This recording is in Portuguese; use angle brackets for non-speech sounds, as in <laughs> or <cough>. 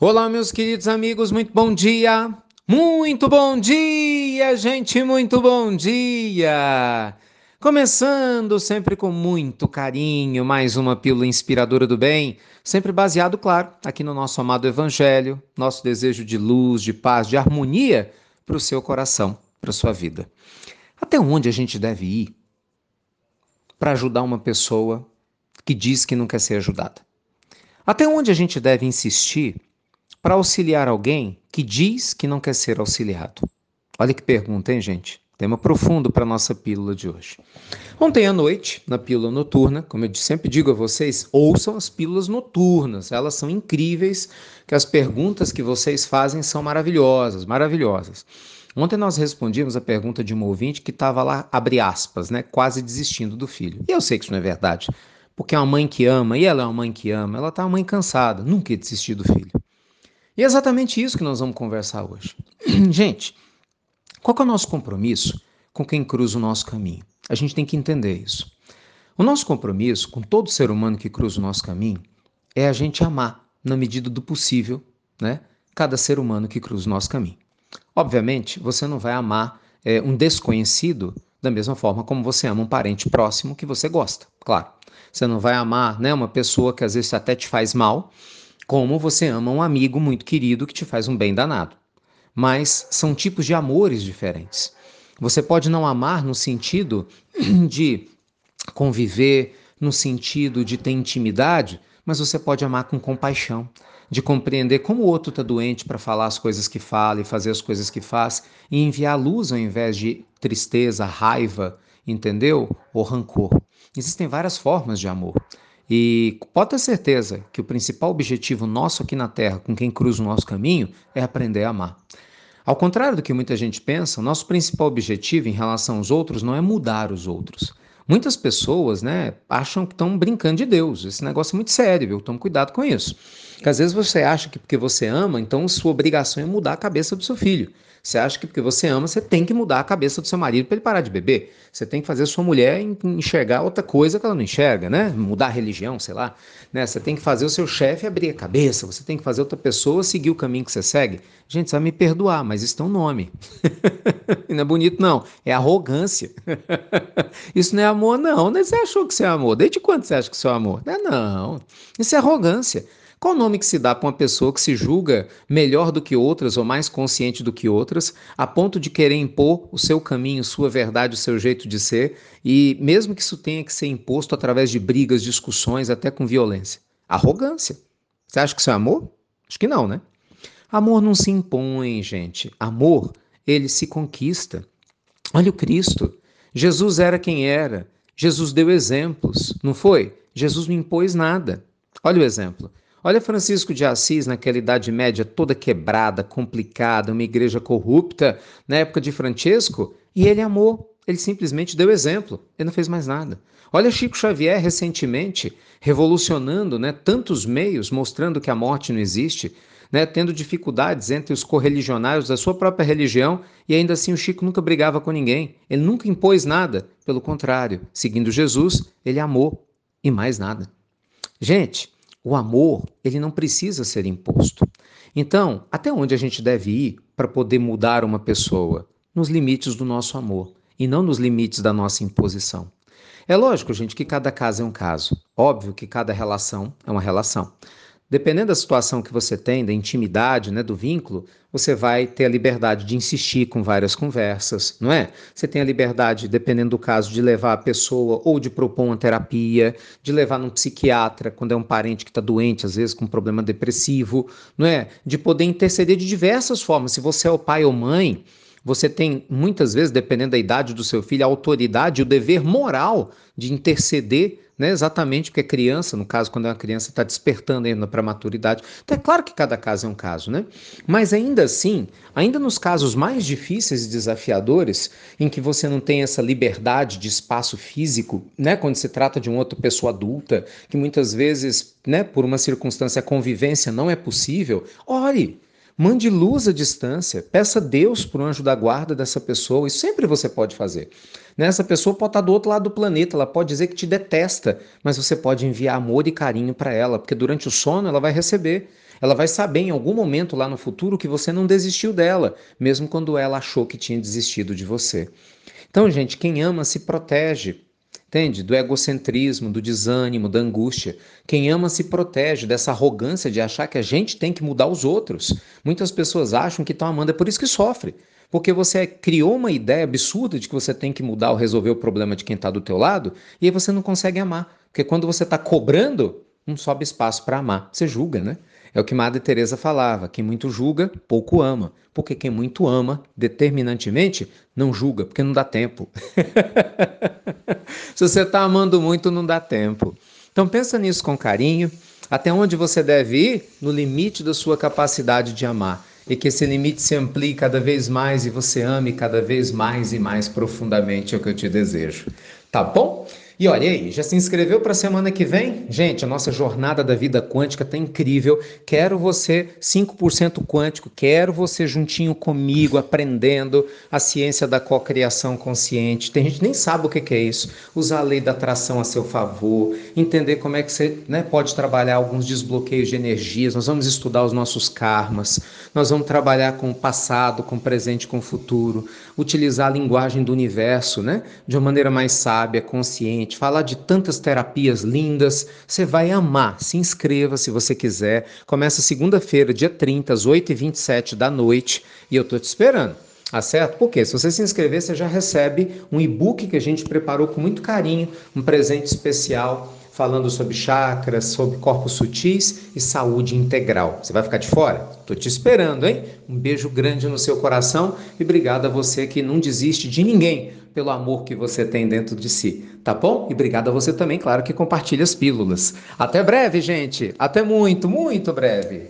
Olá, meus queridos amigos, muito bom dia! Muito bom dia, gente, muito bom dia! Começando sempre com muito carinho, mais uma pílula inspiradora do bem, sempre baseado, claro, aqui no nosso amado Evangelho, nosso desejo de luz, de paz, de harmonia para o seu coração, para a sua vida. Até onde a gente deve ir para ajudar uma pessoa que diz que não quer ser ajudada? Até onde a gente deve insistir para auxiliar alguém que diz que não quer ser auxiliado? Olha que pergunta, hein, gente? Tema profundo para a nossa pílula de hoje. Ontem à noite, na pílula noturna, como eu sempre digo a vocês, ouçam as pílulas noturnas. Elas são incríveis, que as perguntas que vocês fazem são maravilhosas, maravilhosas. Ontem nós respondíamos a pergunta de um ouvinte que estava lá, abre aspas, né, quase desistindo do filho. E eu sei que isso não é verdade, porque é uma mãe que ama, e ela é uma mãe que ama, ela está uma mãe cansada, nunca ia desistir do filho. E é exatamente isso que nós vamos conversar hoje. <clears throat> Gente, qual é o nosso compromisso com quem cruza o nosso caminho? A gente tem que entender isso. O nosso compromisso com todo ser humano que cruza o nosso caminho é a gente amar, na medida do possível, né, cada ser humano que cruza o nosso caminho. Obviamente, você não vai amar é, um desconhecido da mesma forma como você ama um parente próximo que você gosta, claro. Você não vai amar né, uma pessoa que às vezes até te faz mal, como você ama um amigo muito querido que te faz um bem danado. Mas são tipos de amores diferentes. Você pode não amar no sentido <clears throat> de conviver, no sentido de ter intimidade, mas você pode amar com compaixão, de compreender como o outro está doente para falar as coisas que fala e fazer as coisas que faz, e enviar luz ao invés de tristeza, raiva, entendeu? Ou rancor. Existem várias formas de amor. E pode ter certeza que o principal objetivo nosso aqui na Terra, com quem cruza o nosso caminho, é aprender a amar. Ao contrário do que muita gente pensa, nosso principal objetivo em relação aos outros não é mudar os outros. Muitas pessoas, né, acham que estão brincando de Deus. Esse negócio é muito sério, viu? Tome cuidado com isso. Porque às vezes você acha que porque você ama, então sua obrigação é mudar a cabeça do seu filho. Você acha que porque você ama, você tem que mudar a cabeça do seu marido para ele parar de beber. Você tem que fazer sua mulher enxergar outra coisa que ela não enxerga, né? Mudar a religião, sei lá. Né? Você tem que fazer o seu chefe abrir a cabeça. Você tem que fazer outra pessoa seguir o caminho que você segue. Gente, você vai me perdoar, mas isso tem um nome. <laughs> não é bonito, não. É arrogância. <laughs> isso não é amor, não. Você achou que você é amor? Desde quando você acha que isso é amor? Não é, não. Isso é arrogância. Qual o nome que se dá para uma pessoa que se julga melhor do que outras ou mais consciente do que outras, a ponto de querer impor o seu caminho, sua verdade, o seu jeito de ser, e mesmo que isso tenha que ser imposto através de brigas, discussões, até com violência? Arrogância. Você acha que isso é amor? Acho que não, né? Amor não se impõe, gente. Amor, ele se conquista. Olha o Cristo. Jesus era quem era. Jesus deu exemplos, não foi? Jesus não impôs nada. Olha o exemplo. Olha Francisco de Assis naquela Idade Média toda quebrada, complicada, uma igreja corrupta, na época de Francesco, e ele amou, ele simplesmente deu exemplo, ele não fez mais nada. Olha Chico Xavier recentemente revolucionando né, tantos meios, mostrando que a morte não existe, né, tendo dificuldades entre os correligionários da sua própria religião, e ainda assim o Chico nunca brigava com ninguém, ele nunca impôs nada, pelo contrário, seguindo Jesus, ele amou, e mais nada. Gente, o amor, ele não precisa ser imposto. Então, até onde a gente deve ir para poder mudar uma pessoa? Nos limites do nosso amor e não nos limites da nossa imposição. É lógico, gente, que cada caso é um caso. Óbvio que cada relação é uma relação. Dependendo da situação que você tem, da intimidade, né, do vínculo, você vai ter a liberdade de insistir com várias conversas, não é? Você tem a liberdade, dependendo do caso, de levar a pessoa ou de propor uma terapia, de levar num psiquiatra quando é um parente que está doente, às vezes com um problema depressivo, não é? De poder interceder de diversas formas. Se você é o pai ou mãe, você tem muitas vezes, dependendo da idade do seu filho, a autoridade, o dever moral de interceder né? exatamente porque é criança, no caso, quando é uma criança está despertando ainda para a maturidade. Então é claro que cada caso é um caso, né? Mas ainda assim, ainda nos casos mais difíceis e desafiadores, em que você não tem essa liberdade de espaço físico, né? Quando se trata de uma outra pessoa adulta, que muitas vezes, né, por uma circunstância, a convivência não é possível, ore. Mande luz à distância, peça Deus por um anjo da guarda dessa pessoa, isso sempre você pode fazer. Né? Essa pessoa pode estar do outro lado do planeta, ela pode dizer que te detesta, mas você pode enviar amor e carinho para ela, porque durante o sono ela vai receber. Ela vai saber em algum momento lá no futuro que você não desistiu dela, mesmo quando ela achou que tinha desistido de você. Então, gente, quem ama se protege. Entende? Do egocentrismo, do desânimo, da angústia. Quem ama se protege dessa arrogância de achar que a gente tem que mudar os outros. Muitas pessoas acham que estão amando, é por isso que sofre. Porque você criou uma ideia absurda de que você tem que mudar ou resolver o problema de quem está do teu lado, e aí você não consegue amar. Porque quando você está cobrando, não sobe espaço para amar. Você julga, né? É o que Madre Teresa falava: quem muito julga, pouco ama. Porque quem muito ama, determinantemente, não julga, porque não dá tempo. <laughs> Se você está amando muito, não dá tempo. Então pensa nisso com carinho. Até onde você deve ir? No limite da sua capacidade de amar. E que esse limite se amplie cada vez mais e você ame cada vez mais e mais profundamente, é o que eu te desejo. Tá bom? E olha aí, já se inscreveu para a semana que vem? Gente, a nossa jornada da vida quântica tá incrível. Quero você 5% quântico, quero você juntinho comigo, aprendendo a ciência da cocriação consciente. Tem gente que nem sabe o que é isso. Usar a lei da atração a seu favor, entender como é que você né, pode trabalhar alguns desbloqueios de energias. Nós vamos estudar os nossos karmas, nós vamos trabalhar com o passado, com o presente, com o futuro, utilizar a linguagem do universo né, de uma maneira mais sábia, consciente falar de tantas terapias lindas. Você vai amar. Se inscreva se você quiser. Começa segunda-feira, dia 30, às 8h27 da noite. E eu tô te esperando. Tá certo? Porque se você se inscrever, você já recebe um e-book que a gente preparou com muito carinho, um presente especial falando sobre chakras, sobre corpos sutis e saúde integral. Você vai ficar de fora? Tô te esperando, hein? Um beijo grande no seu coração e obrigado a você que não desiste de ninguém pelo amor que você tem dentro de si, tá bom? E obrigado a você também, claro, que compartilha as pílulas. Até breve, gente. Até muito, muito breve.